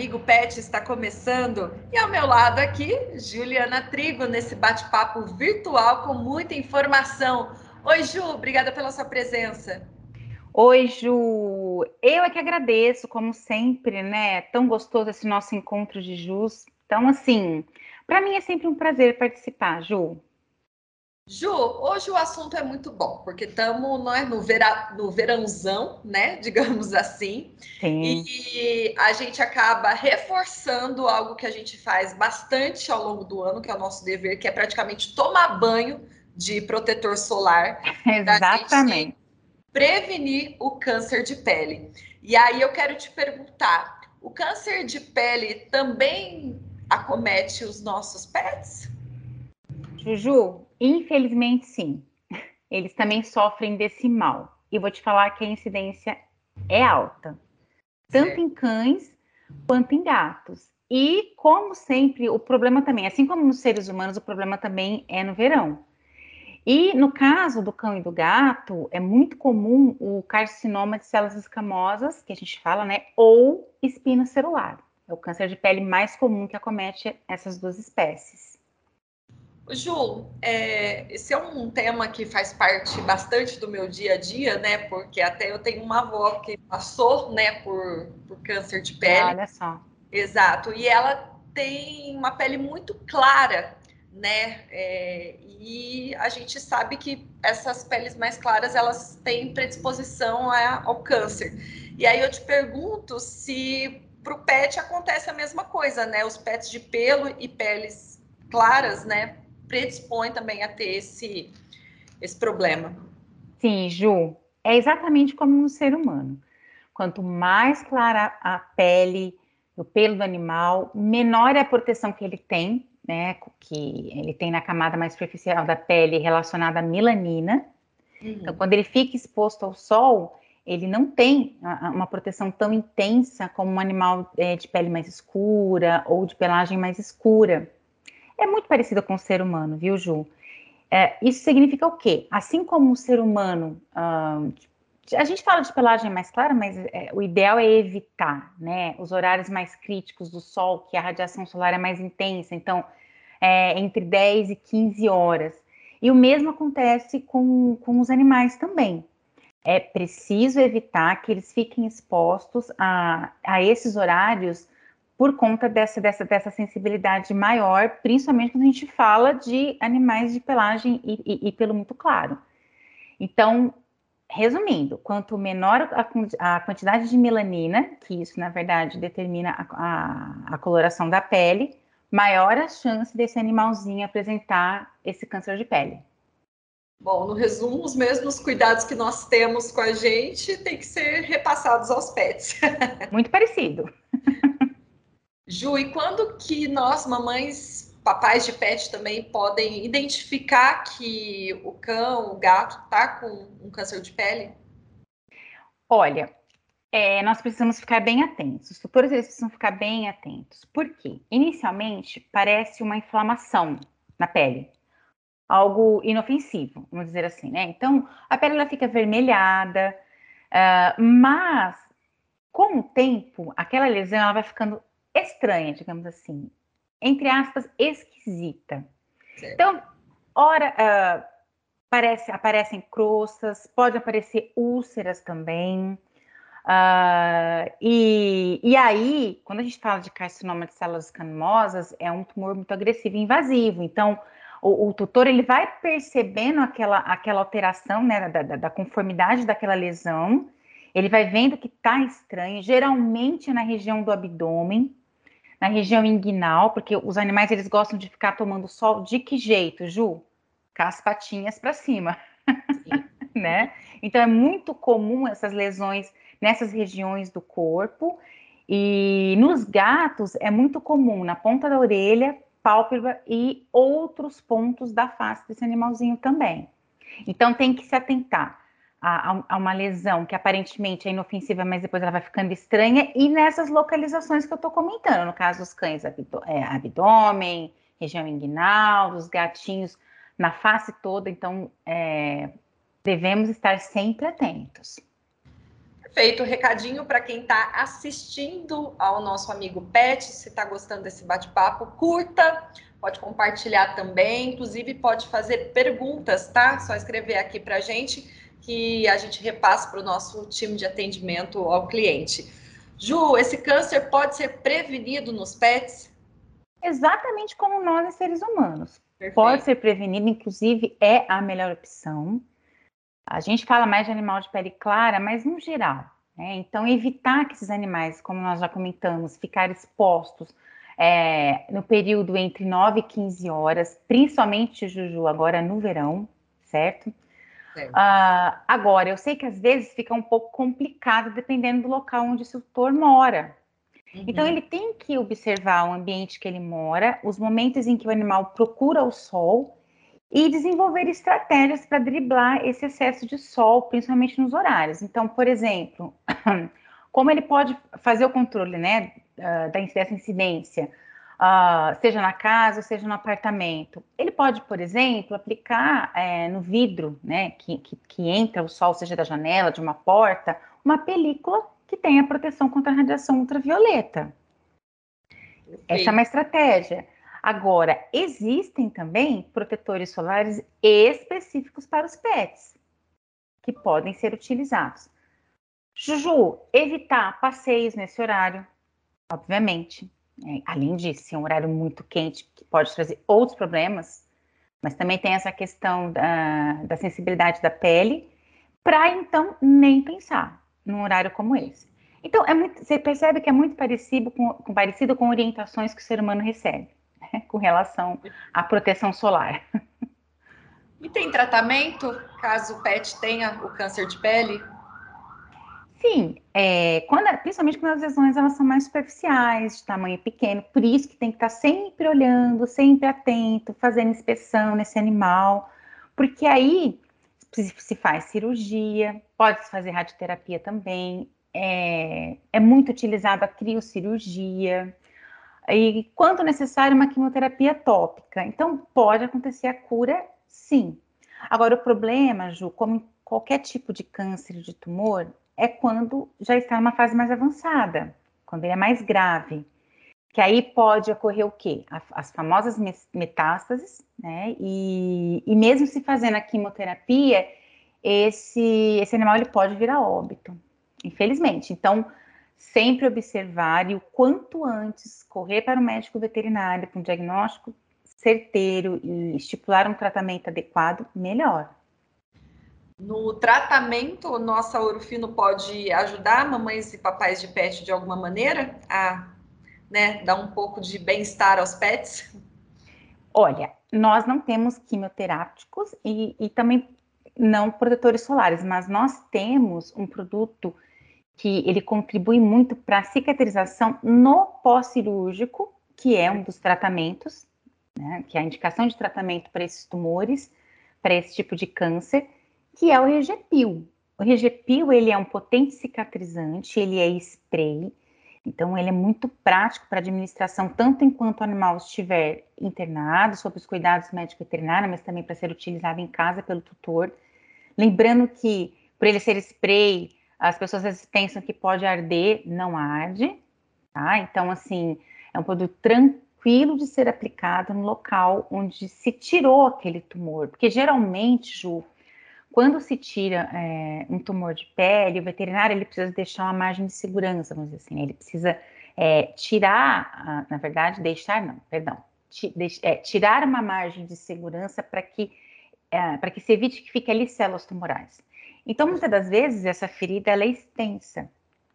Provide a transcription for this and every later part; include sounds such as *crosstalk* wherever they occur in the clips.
Amigo Pet está começando e ao meu lado aqui, Juliana Trigo, nesse bate-papo virtual com muita informação. Oi, Ju, obrigada pela sua presença. Oi, Ju. Eu é que agradeço, como sempre, né? Tão gostoso esse nosso encontro de Jus. Então, assim, para mim é sempre um prazer participar, Ju. Ju, hoje o assunto é muito bom, porque estamos é, no, vera, no verãozão, né? *laughs* Digamos assim. Sim. E a gente acaba reforçando algo que a gente faz bastante ao longo do ano, que é o nosso dever, que é praticamente tomar banho de protetor solar. *laughs* Exatamente. Prevenir o câncer de pele. E aí eu quero te perguntar: o câncer de pele também acomete os nossos pets? Juju, infelizmente sim. Eles também sofrem desse mal. E vou te falar que a incidência é alta, tanto em cães quanto em gatos. E, como sempre, o problema também, assim como nos seres humanos, o problema também é no verão. E no caso do cão e do gato, é muito comum o carcinoma de células escamosas, que a gente fala, né? Ou espino celular. É o câncer de pele mais comum que acomete essas duas espécies. Ju, é, esse é um tema que faz parte bastante do meu dia a dia, né? Porque até eu tenho uma avó que passou, né, por, por câncer de pele. Olha só. Exato. E ela tem uma pele muito clara, né? É, e a gente sabe que essas peles mais claras elas têm predisposição a, ao câncer. E aí eu te pergunto se para o pet acontece a mesma coisa, né? Os pets de pelo e peles claras, né? Predispõe também a ter esse, esse problema. Sim, Ju, é exatamente como no ser humano. Quanto mais clara a pele, o pelo do animal, menor é a proteção que ele tem, né? Que ele tem na camada mais superficial da pele relacionada à melanina. Uhum. Então, quando ele fica exposto ao sol, ele não tem uma proteção tão intensa como um animal é, de pele mais escura ou de pelagem mais escura é muito parecida com o ser humano, viu, Ju? É, isso significa o quê? Assim como o ser humano, uh, a gente fala de pelagem mais clara, mas é, o ideal é evitar, né, os horários mais críticos do sol, que a radiação solar é mais intensa, então, é, entre 10 e 15 horas. E o mesmo acontece com, com os animais também. É preciso evitar que eles fiquem expostos a, a esses horários por conta dessa, dessa, dessa sensibilidade maior, principalmente quando a gente fala de animais de pelagem e, e, e pelo muito claro. Então, resumindo, quanto menor a, a, quantidade de melanina, que isso na verdade determina a, a, a, coloração da pele, maior a chance desse animalzinho apresentar esse câncer de pele. Bom, no resumo, os mesmos cuidados que nós temos com a gente têm que ser repassados aos pets. *laughs* Muito parecido. *laughs* Ju, e quando que nós, mamães, papais de pet também, podem identificar que o cão, o gato, está com um câncer de pele? Olha, é, nós precisamos ficar bem atentos. Os tutores eles precisam ficar bem atentos. Por quê? Inicialmente, parece uma inflamação na pele. Algo inofensivo, vamos dizer assim, né? Então, a pele ela fica avermelhada, uh, mas com o tempo, aquela lesão ela vai ficando estranha, digamos assim, entre aspas, esquisita. Certo. Então, ora, uh, parece, aparecem crostas, pode aparecer úlceras também. Uh, e, e aí, quando a gente fala de carcinoma de células canomosas, é um tumor muito agressivo e invasivo. Então, o, o tutor ele vai percebendo aquela, aquela alteração né, da, da, da conformidade daquela lesão, ele vai vendo que está estranho, geralmente na região do abdômen, na região inguinal, porque os animais eles gostam de ficar tomando sol de que jeito, Ju? Com as patinhas para cima, *laughs* né? Então é muito comum essas lesões nessas regiões do corpo. E nos gatos é muito comum na ponta da orelha, pálpebra e outros pontos da face desse animalzinho também. Então tem que se atentar a, a, uma lesão que aparentemente é inofensiva, mas depois ela vai ficando estranha, e nessas localizações que eu estou comentando, no caso dos cães, é, abdômen, região inguinal, dos gatinhos na face toda, então é, devemos estar sempre atentos. Perfeito. Recadinho para quem está assistindo ao nosso amigo Pet, se está gostando desse bate-papo, curta, pode compartilhar também, inclusive pode fazer perguntas, tá? Só escrever aqui para gente que a gente repassa para o nosso time de atendimento ao cliente. Ju, esse câncer pode ser prevenido nos pets? Exatamente como nós, seres humanos. Perfeito. Pode ser prevenido, inclusive é a melhor opção. A gente fala mais de animal de pele clara, mas no geral. Né? Então, evitar que esses animais, como nós já comentamos, ficarem expostos é, no período entre 9 e 15 horas, principalmente, Juju, agora no verão, certo? Uh, agora, eu sei que às vezes fica um pouco complicado dependendo do local onde o tutor mora. Uhum. Então, ele tem que observar o ambiente que ele mora, os momentos em que o animal procura o sol e desenvolver estratégias para driblar esse excesso de sol, principalmente nos horários. Então, por exemplo, *clears throat* como ele pode fazer o controle né, da, dessa incidência, uh, seja na casa, seja no apartamento. Ele pode, por exemplo, aplicar é, no vidro, né, que, que, que entra o sol, seja da janela, de uma porta, uma película que tenha proteção contra a radiação ultravioleta. Essa é uma estratégia. Agora, existem também protetores solares específicos para os pets, que podem ser utilizados. Juju, evitar passeios nesse horário, obviamente. É, além de ser um horário muito quente, que pode trazer outros problemas, mas também tem essa questão da, da sensibilidade da pele, para então nem pensar num horário como esse. Então, é muito, você percebe que é muito parecido com, com, parecido com orientações que o ser humano recebe, né, com relação à proteção solar. E tem tratamento caso o pet tenha o câncer de pele? Sim, é, quando, principalmente quando as lesões elas são mais superficiais, de tamanho pequeno, por isso que tem que estar sempre olhando, sempre atento, fazendo inspeção nesse animal, porque aí se faz cirurgia, pode se fazer radioterapia também, é, é muito utilizada a criocirurgia, e quando necessário, uma quimioterapia tópica. Então, pode acontecer a cura, sim. Agora, o problema, Ju, como em qualquer tipo de câncer de tumor, é quando já está numa fase mais avançada, quando ele é mais grave. Que aí pode ocorrer o quê? As famosas metástases, né? E, e mesmo se fazendo a quimioterapia, esse, esse animal ele pode vir a óbito, infelizmente. Então, sempre observar e o quanto antes correr para o médico veterinário para um diagnóstico certeiro e estipular um tratamento adequado, melhor. No tratamento, nossa Orofino pode ajudar mamães e papais de pet de alguma maneira a né, dar um pouco de bem-estar aos pets? Olha, nós não temos quimioterápicos e, e também não protetores solares, mas nós temos um produto que ele contribui muito para a cicatrização no pós-cirúrgico, que é um dos tratamentos, né, que é a indicação de tratamento para esses tumores, para esse tipo de câncer, que é o Regepil. O Regepil, ele é um potente cicatrizante, ele é spray, então ele é muito prático para administração, tanto enquanto o animal estiver internado, sob os cuidados médico veterinário, mas também para ser utilizado em casa pelo tutor. Lembrando que, por ele ser spray, as pessoas às vezes pensam que pode arder, não arde, tá? Então, assim, é um produto tranquilo de ser aplicado no local onde se tirou aquele tumor, porque geralmente, Ju, quando se tira é, um tumor de pele, o veterinário ele precisa deixar uma margem de segurança, vamos dizer assim, né? ele precisa é, tirar, na verdade, deixar não, perdão, é, tirar uma margem de segurança para que é, para que se evite que fique ali células tumorais. Então, muitas das vezes essa ferida é extensa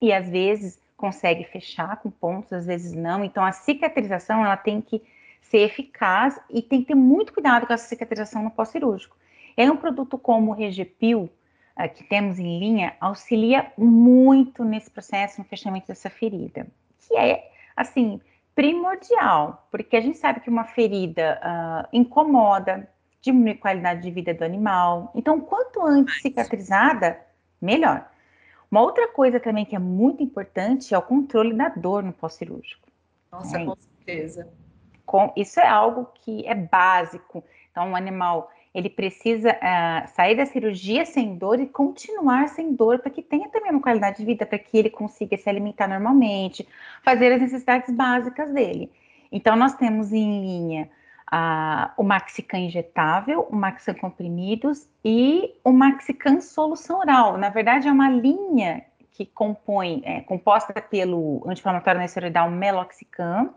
e às vezes consegue fechar com pontos, às vezes não. Então, a cicatrização ela tem que ser eficaz e tem que ter muito cuidado com essa cicatrização no pós-cirúrgico. É um produto como o Regepil, uh, que temos em linha, auxilia muito nesse processo, no fechamento dessa ferida, que é, assim, primordial, porque a gente sabe que uma ferida uh, incomoda, diminui a qualidade de vida do animal. Então, quanto antes cicatrizada, melhor. Uma outra coisa também que é muito importante é o controle da dor no pós-cirúrgico. Nossa, é, com certeza. Com, isso é algo que é básico. Então, o animal ele precisa uh, sair da cirurgia sem dor e continuar sem dor para que tenha também uma qualidade de vida, para que ele consiga se alimentar normalmente, fazer as necessidades básicas dele. Então, nós temos em linha uh, o Maxican injetável, o Maxican comprimidos e o Maxican solução oral. Na verdade, é uma linha que compõe, é, composta pelo anti-inflamatório nesteroidal Meloxicam,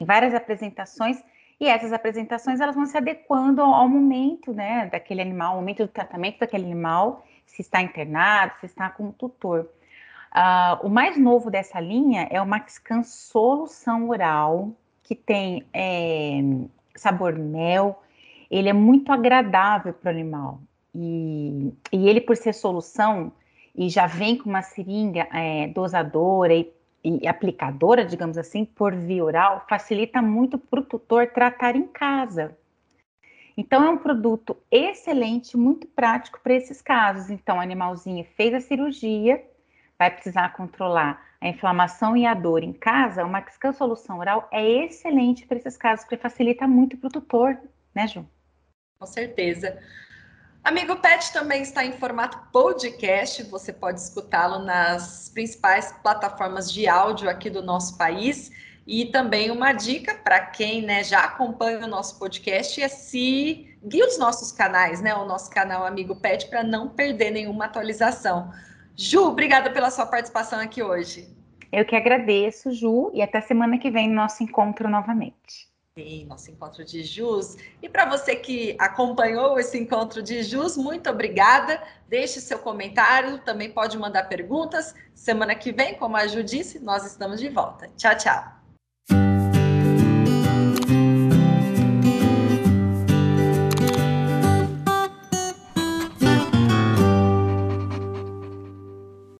em várias apresentações, e essas apresentações elas vão se adequando ao, momento, né, daquele animal, ao momento do tratamento daquele animal, se está internado, se está com tutor. Uh, o mais novo dessa linha é o Maxcan Solução Oral, que tem é, sabor mel, ele é muito agradável para o animal. E, e, ele, por ser solução, e já vem com uma seringa é, dosadora e, e, aplicadora, digamos assim, por via oral, facilita muito para o tutor tratar em casa. Então, é um produto excelente, muito prático para esses casos. Então, o animalzinho fez a cirurgia, vai precisar controlar a inflamação e a dor em casa, uma Maxcan Solução Oral é excelente para esses casos, porque facilita muito para o tutor, né, Ju? Com certeza. Amigo Pet também está em formato podcast, você pode escutá-lo nas principais plataformas de áudio aqui do nosso país. E também uma dica para quem né, já acompanha o nosso podcast é seguir os nossos canais, né? O nosso canal Amigo Pet, para não perder nenhuma atualização. Ju, obrigada pela sua participação aqui hoje. Eu que agradeço, Ju, e até semana que vem no nosso encontro novamente. Sim, nosso encontro de Jus. E para você que acompanhou esse encontro de Jus, muito obrigada. Deixe seu comentário, também pode mandar perguntas. Semana que vem, como a Ju disse, nós estamos de volta. Tchau, tchau.